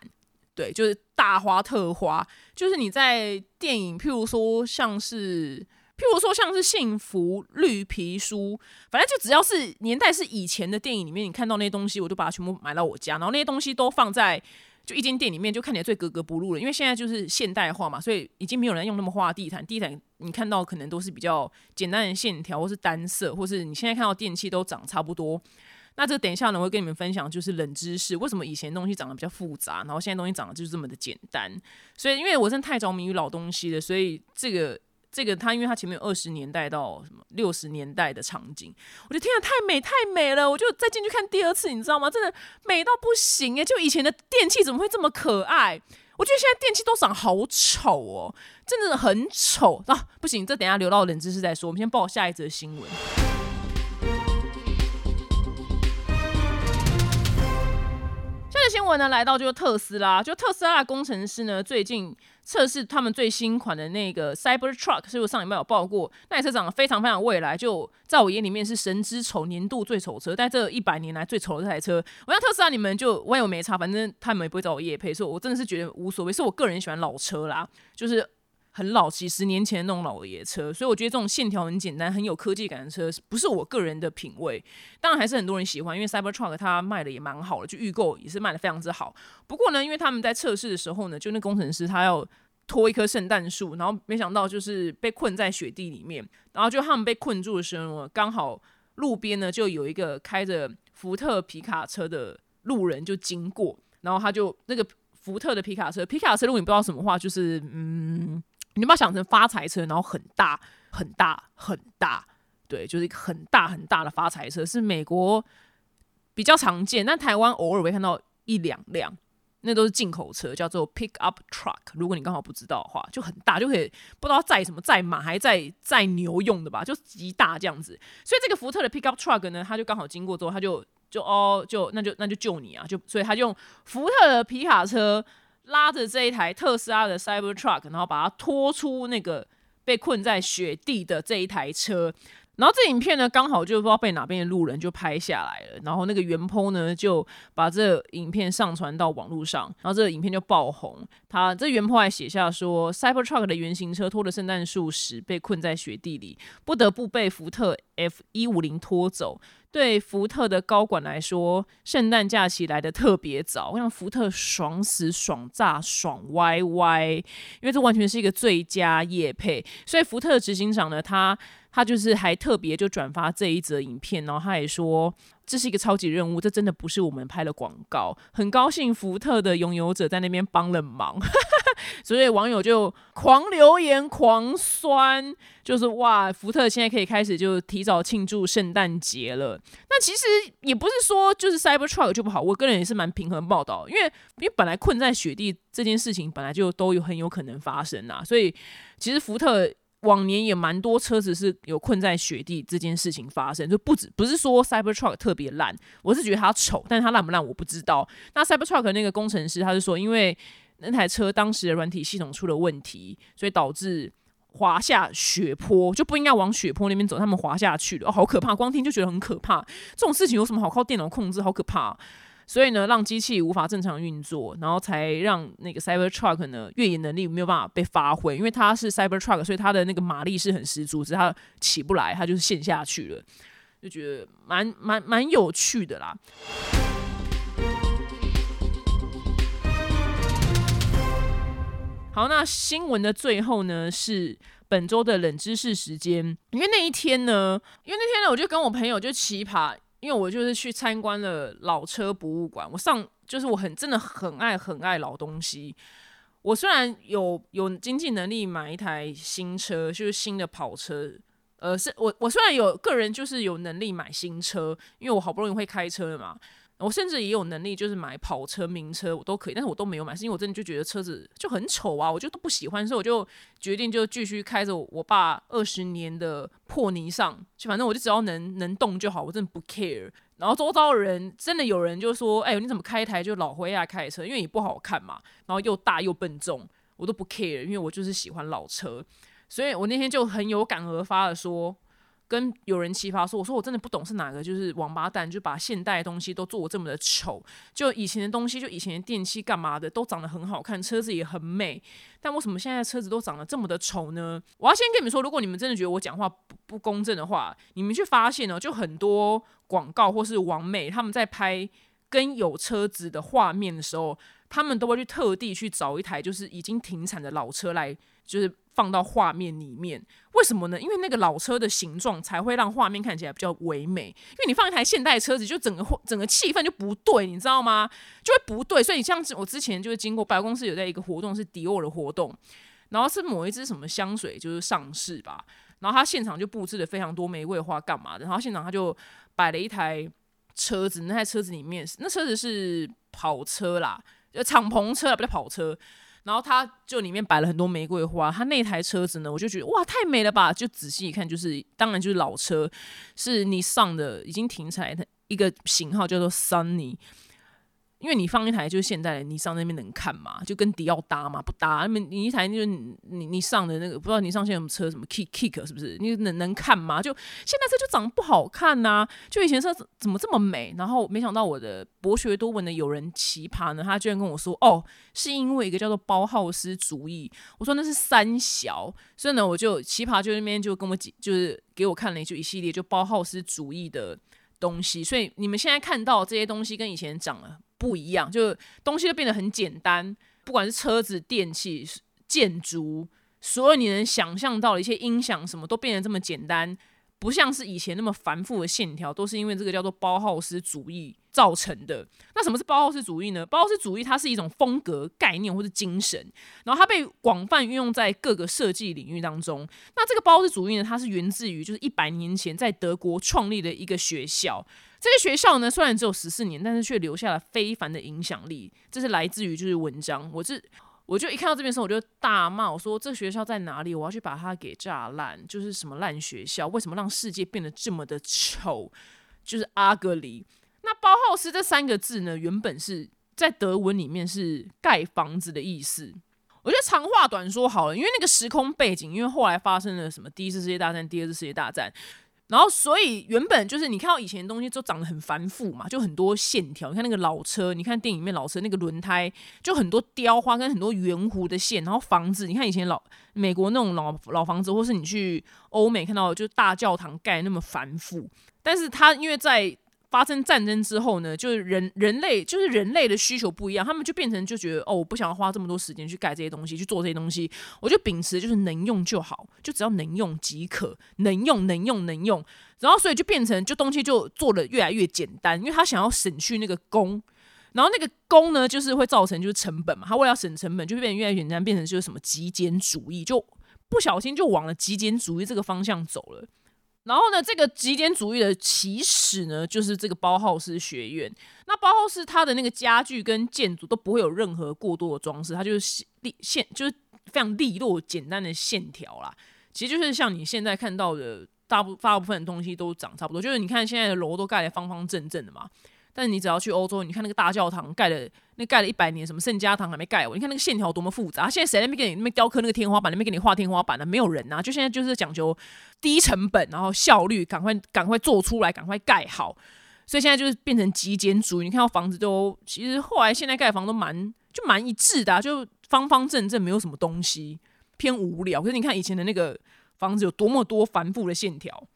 对，就是大花特花，就是你在电影譬如说像是。譬如说，像是幸福绿皮书，反正就只要是年代是以前的电影里面，你看到那些东西，我就把它全部买到我家，然后那些东西都放在就一间店里面，就看起来最格格不入了。因为现在就是现代化嘛，所以已经没有人用那么花地毯，地毯你看到可能都是比较简单的线条，或是单色，或是你现在看到电器都长差不多。那这等一下呢，我会跟你们分享，就是冷知识，为什么以前东西长得比较复杂，然后现在东西长得就是这么的简单。所以，因为我真的太着迷于老东西了，所以这个。这个它，因为它前面有二十年代到什么六十年代的场景，我觉得天啊，太美太美了！我就再进去看第二次，你知道吗？真的美到不行诶，就以前的电器怎么会这么可爱？我觉得现在电器都长好丑哦，真的很丑啊！不行，这等下留到冷知识再说。我们先报下一则新闻。下一则新闻呢，来到就是特斯拉，就特斯拉的工程师呢，最近。测试他们最新款的那个 Cyber Truck，是不是上礼拜有报过？那台车长得非常非常未来，就在我眼里面是神之丑，年度最丑车。但这一百年来最丑的这台车，我想特斯拉你们就我有没差，反正他们也不会找我夜配，所以我真的是觉得无所谓。是我个人喜欢老车啦，就是很老几十年前那种老爷车，所以我觉得这种线条很简单、很有科技感的车，不是我个人的品味。当然还是很多人喜欢，因为 Cyber Truck 它卖的也蛮好的，就预购也是卖的非常之好。不过呢，因为他们在测试的时候呢，就那工程师他要。拖一棵圣诞树，然后没想到就是被困在雪地里面，然后就他们被困住的时候，刚好路边呢就有一个开着福特皮卡车的路人就经过，然后他就那个福特的皮卡车，皮卡车如果你不知道什么话，就是嗯，你把它想成发财车，然后很大很大很大，对，就是一个很大很大的发财车，是美国比较常见，但台湾偶尔会看到一两辆。那都是进口车，叫做 pick up truck。如果你刚好不知道的话，就很大，就可以不知道载什么，载马还载载牛用的吧，就极大这样子。所以这个福特的 pick up truck 呢，他就刚好经过之后，他就就哦，就那就那就救你啊，就所以他就用福特的皮卡车拉着这一台特斯拉的 cyber truck，然后把它拖出那个被困在雪地的这一台车。然后这影片呢，刚好就不知道被哪边的路人就拍下来了。然后那个原 po 呢，就把这影片上传到网络上，然后这个影片就爆红。他这原 po 还写下说，Cybertruck 的原型车拖着圣诞树时被困在雪地里，不得不被福特 F 一五零拖走。对福特的高管来说，圣诞假期来的特别早，让福特爽死、爽炸、爽歪歪，因为这完全是一个最佳夜配。所以福特的执行长呢，他。他就是还特别就转发这一则影片，然后他也说这是一个超级任务，这真的不是我们拍的广告。很高兴福特的拥有者在那边帮了忙，所以网友就狂留言狂酸，就是哇，福特现在可以开始就提早庆祝圣诞节了。那其实也不是说就是 Cyber Truck 就不好，我个人也是蛮平衡报道，因为因为本来困在雪地这件事情本来就都有很有可能发生啊，所以其实福特。往年也蛮多车子是有困在雪地这件事情发生，就不止不是说 Cybertruck 特别烂，我是觉得它丑，但是它烂不烂我不知道。那 Cybertruck 那个工程师他是说，因为那台车当时的软体系统出了问题，所以导致滑下雪坡，就不应该往雪坡那边走，他们滑下去了，哦，好可怕！光听就觉得很可怕。这种事情有什么好靠电脑控制？好可怕！所以呢，让机器无法正常运作，然后才让那个 Cybertruck 呢越野能力没有办法被发挥，因为它是 Cybertruck，所以它的那个马力是很十足，只是它起不来，它就是陷下去了，就觉得蛮蛮蛮有趣的啦。好，那新闻的最后呢是本周的冷知识时间，因为那一天呢，因为那天呢，我就跟我朋友就奇葩。因为我就是去参观了老车博物馆，我上就是我很真的很爱很爱老东西。我虽然有有经济能力买一台新车，就是新的跑车，呃，是我我虽然有个人就是有能力买新车，因为我好不容易会开车了嘛。我甚至也有能力，就是买跑车、名车，我都可以，但是我都没有买，是因为我真的就觉得车子就很丑啊，我就都不喜欢，所以我就决定就继续开着我爸二十年的破泥上，就反正我就只要能能动就好，我真的不 care。然后周遭的人真的有人就说：“哎，你怎么开一台就老灰亚开的车？因为也不好看嘛，然后又大又笨重，我都不 care，因为我就是喜欢老车，所以我那天就很有感而发的说。”跟有人奇葩说，我说我真的不懂是哪个，就是王八蛋，就把现代的东西都做这么的丑，就以前的东西，就以前的电器干嘛的都长得很好看，车子也很美，但为什么现在车子都长得这么的丑呢？我要先跟你们说，如果你们真的觉得我讲话不不公正的话，你们去发现哦，就很多广告或是王美他们在拍跟有车子的画面的时候，他们都会去特地去找一台就是已经停产的老车来，就是。放到画面里面，为什么呢？因为那个老车的形状才会让画面看起来比较唯美。因为你放一台现代车子，就整个整个气氛就不对，你知道吗？就会不对。所以你像我之前就是经过百货公司有在一个活动，是迪奥的活动，然后是某一支什么香水就是上市吧，然后他现场就布置了非常多玫瑰花，干嘛的？然后现场他就摆了一台车子，那台车子里面那车子是跑车啦，就，敞篷车不叫跑车。然后他就里面摆了很多玫瑰花，他那台车子呢，我就觉得哇，太美了吧！就仔细一看，就是当然就是老车，是你上的已经停产的一个型号，叫做 Sunny。因为你放一台就是现在的，你上那边能看吗？就跟迪奥搭嘛，不搭。那么你一台就是你你上的那个，不知道你上现在什么车，什么 Kick Kick 是不是？你能能看吗？就现在车就长得不好看呐。就以前车怎么这么美？然后没想到我的博学多闻的友人奇葩呢，他居然跟我说，哦，是因为一个叫做包浩斯主义。我说那是三小，所以呢，我就奇葩就那边就跟我几就是给我看了一就一系列就包浩斯主义的东西。所以你们现在看到这些东西跟以前长了。不一样，就东西都变得很简单，不管是车子、电器、建筑，所有你能想象到的一些音响，什么都变得这么简单，不像是以前那么繁复的线条，都是因为这个叫做包浩斯主义造成的。那什么是包浩斯主义呢？包浩斯主义它是一种风格概念或是精神，然后它被广泛运用在各个设计领域当中。那这个包浩斯主义呢，它是源自于就是一百年前在德国创立的一个学校。这个学校呢，虽然只有十四年，但是却留下了非凡的影响力。这是来自于就是文章，我是我就一看到这边时候，我就大骂我说：“这学校在哪里？我要去把它给炸烂！就是什么烂学校？为什么让世界变得这么的丑？就是阿格里。那包浩斯这三个字呢，原本是在德文里面是盖房子的意思。我觉得长话短说好了，因为那个时空背景，因为后来发生了什么第一次世界大战、第二次世界大战。然后，所以原本就是你看到以前的东西都长得很繁复嘛，就很多线条。你看那个老车，你看电影里面老车那个轮胎，就很多雕花跟很多圆弧的线。然后房子，你看以前老美国那种老老房子，或是你去欧美看到，就大教堂盖那么繁复。但是它因为在发生战争之后呢，就是人人类就是人类的需求不一样，他们就变成就觉得哦，我不想要花这么多时间去盖这些东西，去做这些东西，我就秉持就是能用就好，就只要能用即可，能用能用能用，然后所以就变成就东西就做的越来越简单，因为他想要省去那个工，然后那个工呢就是会造成就是成本嘛，他为了省成本，就变得越来越简单，变成就是什么极简主义，就不小心就往了极简主义这个方向走了。然后呢，这个极简主义的起始呢，就是这个包浩斯学院。那包浩斯它的那个家具跟建筑都不会有任何过多的装饰，它就是利线，就是非常利落简单的线条啦。其实就是像你现在看到的大部大部分的东西都长差不多，就是你看现在的楼都盖得方方正正的嘛。但是你只要去欧洲，你看那个大教堂盖了，那盖了一百年，什么圣家堂还没盖完，你看那个线条多么复杂。现在谁那边给你那边雕刻那个天花板，那边给你画天花板的，没有人呐。就现在就是讲究低成本，然后效率，赶快赶快做出来，赶快盖好。所以现在就是变成极简主义。你看到房子都，其实后来现在盖房都蛮就蛮一致的，就方方正正，没有什么东西，偏无聊。可是你看以前的那个房子有多么多繁复的线条。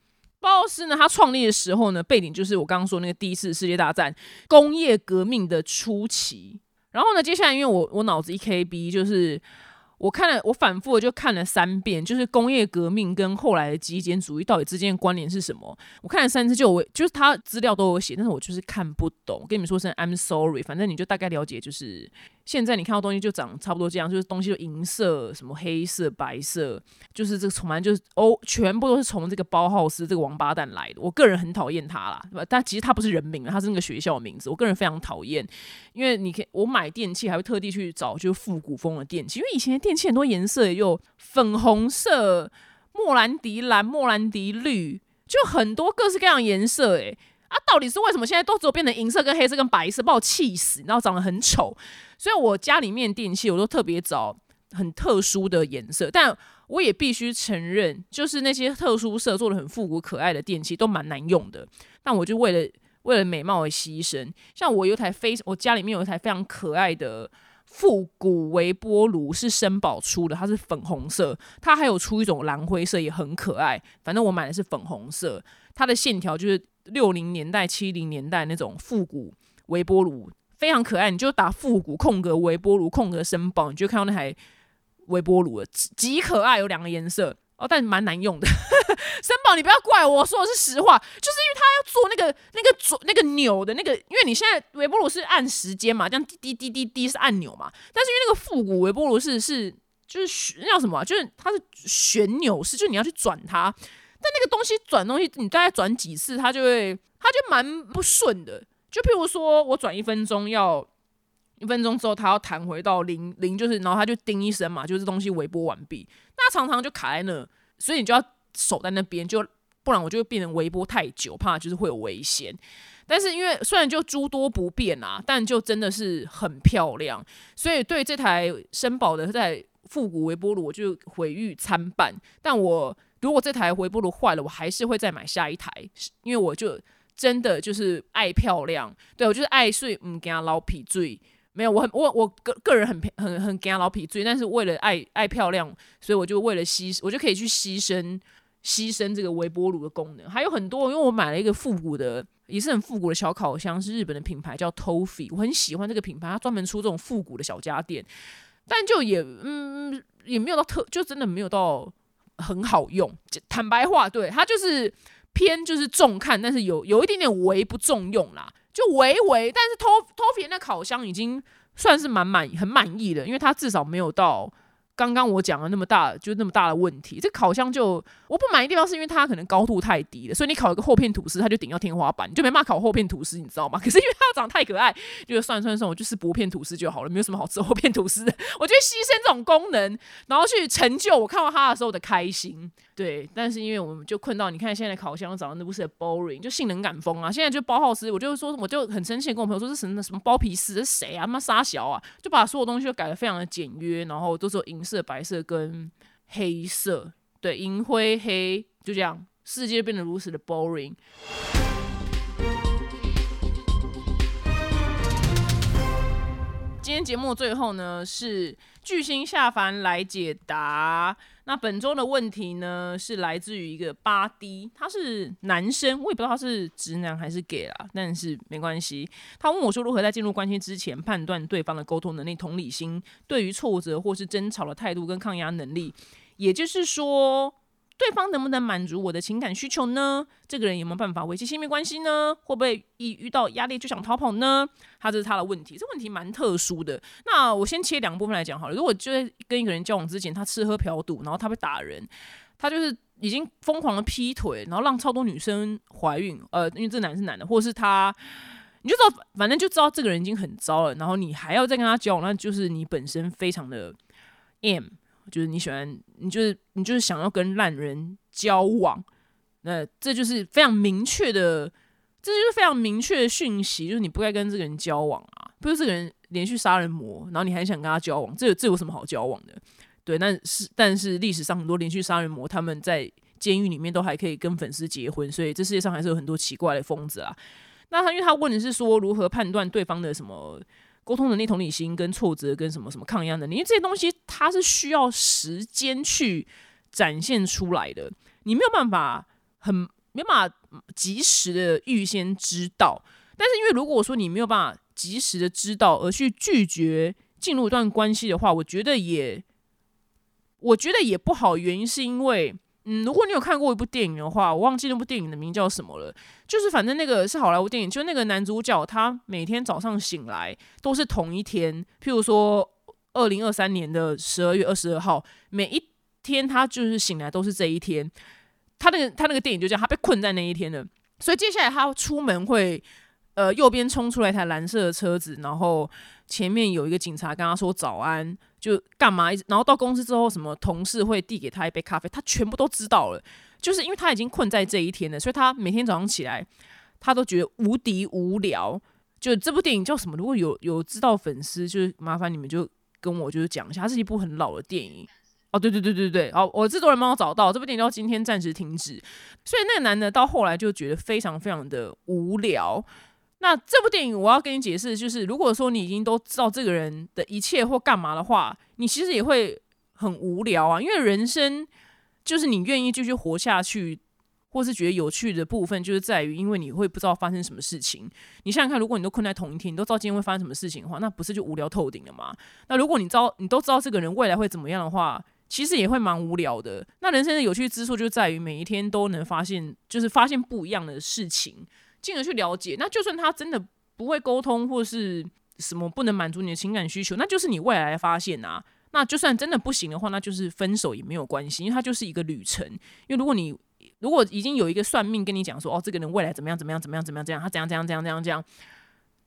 包斯呢，他创立的时候呢，背景就是我刚刚说那个。第一次世界大战工业革命的初期。然后呢，接下来因为我我脑子一 KB 就是。我看了，我反复的就看了三遍，就是工业革命跟后来的极简主义到底之间的关联是什么？我看了三次，就我就是他资料都有写，但是我就是看不懂。跟你们说声 I'm sorry，反正你就大概了解，就是现在你看到东西就长差不多这样，就是东西就银色、什么黑色、白色，就是这个从来就是哦，全部都是从这个包浩斯这个王八蛋来的。我个人很讨厌他啦，对吧？但其实他不是人名，他是那个学校的名字。我个人非常讨厌，因为你可以我买电器还会特地去找就是复古风的电器，因为以前。电器很多颜色也，有粉红色、莫兰迪蓝、莫兰迪绿，就很多各式各样颜色。诶，啊，到底是为什么现在都只有变成银色、跟黑色、跟白色，把我气死！然后长得很丑，所以我家里面电器我都特别找很特殊的颜色。但我也必须承认，就是那些特殊色做的很复古可爱的电器都蛮难用的。但我就为了为了美貌而牺牲。像我有一台非我家里面有一台非常可爱的。复古微波炉是绅宝出的，它是粉红色，它还有出一种蓝灰色，也很可爱。反正我买的是粉红色，它的线条就是六零年代、七零年代那种复古微波炉，非常可爱。你就打复古空格微波炉空格绅宝，你就看到那台微波炉了，极可爱，有两个颜色。哦，但蛮难用的，森宝，你不要怪我，说的是实话，就是因为他要做那个那个左那个钮的那个，因为你现在微波炉是按时间嘛，这样滴滴滴滴滴是按钮嘛，但是因为那个复古微波炉是是就是那叫什么，就是它是旋钮式，就是你要去转它，但那个东西转东西，你大概转几次，它就会它就蛮不顺的，就譬如说我转一分钟要。一分钟之后，它要弹回到零零，就是然后它就叮一声嘛，就是东西微波完毕。那常常就卡在那，所以你就要守在那边，就不然我就会变成微波太久，怕就是会有危险。但是因为虽然就诸多不便啊，但就真的是很漂亮，所以对这台绅宝的在复古微波炉，我就毁誉参半。但我如果这台微波炉坏了，我还是会再买下一台，因为我就真的就是爱漂亮，对我就是爱睡，嗯，给他捞皮醉。没有，我很我我个个人很很很干老皮醉，但是为了爱爱漂亮，所以我就为了牺，我就可以去牺牲牺牲这个微波炉的功能。还有很多，因为我买了一个复古的，也是很复古的小烤箱，是日本的品牌叫 Tofi，我很喜欢这个品牌，它专门出这种复古的小家电，但就也嗯也没有到特，就真的没有到很好用。坦白话，对它就是偏就是重看，但是有有一点点微不重用啦。就微微，但是托托比那烤箱已经算是蛮满很满意了，因为它至少没有到。刚刚我讲了那么大，就那么大的问题，这烤箱就我不满意地方是因为它可能高度太低了，所以你烤一个厚片吐司，它就顶到天花板，你就没办法烤厚片吐司，你知道吗？可是因为它长得太可爱，就算算算，我就是薄片吐司就好了，没有什么好吃厚片吐司，我觉得牺牲这种功能，然后去成就我看到它的时候的开心。对，但是因为我们就困到，你看现在的烤箱长得那不是 boring，就性能感风啊，现在就包浩斯，我就说我就很生气，跟我朋友说这什么什么包皮斯是谁啊，妈沙小啊，就把所有东西都改得非常的简约，然后都是银色、白色跟黑色，对，银灰黑就这样，世界变得如此的 boring。今天节目最后呢，是巨星下凡来解答。那本周的问题呢，是来自于一个八 D，他是男生，我也不知道他是直男还是 gay 啦，但是没关系。他问我说，如何在进入关系之前判断对方的沟通能力、同理心，对于挫折或是争吵的态度跟抗压能力，也就是说。对方能不能满足我的情感需求呢？这个人有没有办法维系亲密关系呢？会不会一遇到压力就想逃跑呢？他这是他的问题，这问题蛮特殊的。那我先切两部分来讲好了。如果就在跟一个人交往之前，他吃喝嫖赌，然后他被打人，他就是已经疯狂的劈腿，然后让超多女生怀孕，呃，因为这男是男的，或者是他，你就知道，反正就知道这个人已经很糟了，然后你还要再跟他交往，那就是你本身非常的 M。就是你喜欢，你就是你就是想要跟烂人交往，那这就是非常明确的，这就是非常明确的讯息，就是你不该跟这个人交往啊！不是这个人连续杀人魔，然后你还想跟他交往，这这有什么好交往的？对，但是但是历史上很多连续杀人魔，他们在监狱里面都还可以跟粉丝结婚，所以这世界上还是有很多奇怪的疯子啊。那他因为他问的是说如何判断对方的什么？沟通能力、同理心跟挫折跟什么什么抗压能力，因为这些东西它是需要时间去展现出来的，你没有办法很没办法及时的预先知道。但是因为如果说你没有办法及时的知道而去拒绝进入一段关系的话，我觉得也我觉得也不好。原因是因为。嗯，如果你有看过一部电影的话，我忘记那部电影的名叫什么了。就是反正那个是好莱坞电影，就那个男主角他每天早上醒来都是同一天，譬如说二零二三年的十二月二十二号，每一天他就是醒来都是这一天。他那个他那个电影就这样，他被困在那一天了。所以接下来他出门会，呃，右边冲出来一台蓝色的车子，然后前面有一个警察跟他说早安。就干嘛？然后到公司之后，什么同事会递给他一杯咖啡，他全部都知道了。就是因为他已经困在这一天了，所以他每天早上起来，他都觉得无敌无聊。就这部电影叫什么？如果有有知道粉丝，就是麻烦你们就跟我就是讲一下，它是一部很老的电影。哦，对对对对对，好，我制作人帮我找到这部电影，叫今天暂时停止。所以那个男的到后来就觉得非常非常的无聊。那这部电影我要跟你解释，就是如果说你已经都知道这个人的一切或干嘛的话，你其实也会很无聊啊。因为人生就是你愿意继续活下去，或是觉得有趣的部分，就是在于因为你会不知道发生什么事情。你想想看，如果你都困在同一天，你都知道今天会发生什么事情的话，那不是就无聊透顶了吗？那如果你知道你都知道这个人未来会怎么样的话，其实也会蛮无聊的。那人生的有趣之处就在于每一天都能发现，就是发现不一样的事情。进而去了解，那就算他真的不会沟通，或是什么不能满足你的情感需求，那就是你未来发现啊。那就算真的不行的话，那就是分手也没有关系，因为它就是一个旅程。因为如果你如果已经有一个算命跟你讲说，哦，这个人未来怎么样怎么样怎么样怎么样怎样，他怎样怎样怎样怎样怎样，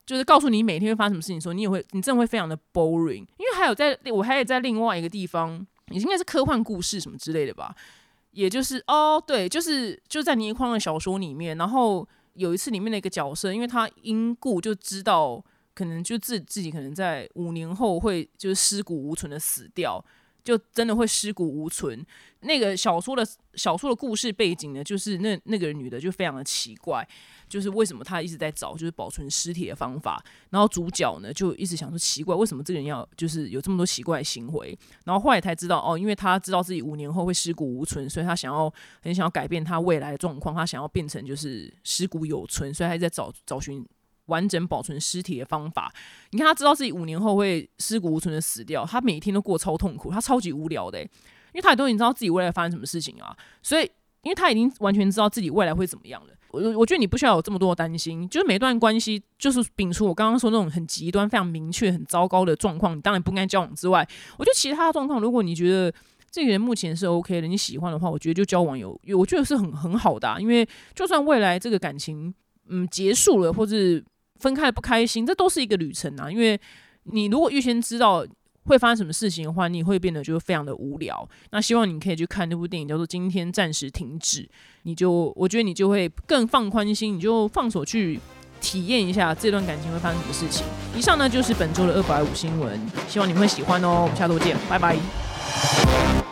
就是告诉你每天会发生什么事情，说你也会，你真的会非常的 boring。因为还有在我还有在另外一个地方，应该是科幻故事什么之类的吧，也就是哦，对，就是就在倪匡的小说里面，然后。有一次，里面的一个角色，因为他因故就知道，可能就自自己可能在五年后会就是尸骨无存的死掉，就真的会尸骨无存。那个小说的小说的故事背景呢，就是那那个女的就非常的奇怪。就是为什么她一直在找就是保存尸体的方法，然后主角呢就一直想说奇怪，为什么这个人要就是有这么多奇怪的行为？然后后来才知道哦，因为他知道自己五年后会尸骨无存，所以他想要很想要改变他未来的状况，他想要变成就是尸骨有存，所以他在找找寻完整保存尸体的方法。你看他知道自己五年后会尸骨无存的死掉，他每天都过超痛苦，他超级无聊的，因为他都已经知道自己未来发生什么事情啊，所以因为他已经完全知道自己未来会怎么样了。我我觉得你不需要有这么多的担心，就是每段关系，就是摒除我刚刚说那种很极端、非常明确、很糟糕的状况，你当然不应该交往之外，我觉得其他的状况，如果你觉得这个人目前是 OK 的，你喜欢的话，我觉得就交往有，我觉得是很很好的，因为就算未来这个感情嗯结束了，或是分开不开心，这都是一个旅程啊，因为你如果预先知道。会发生什么事情的话，你会变得就非常的无聊。那希望你可以去看那部电影，叫做《今天暂时停止》。你就我觉得你就会更放宽心，你就放手去体验一下这段感情会发生什么事情。以上呢就是本周的二百五新闻，希望你们会喜欢哦。我们下周见，拜拜。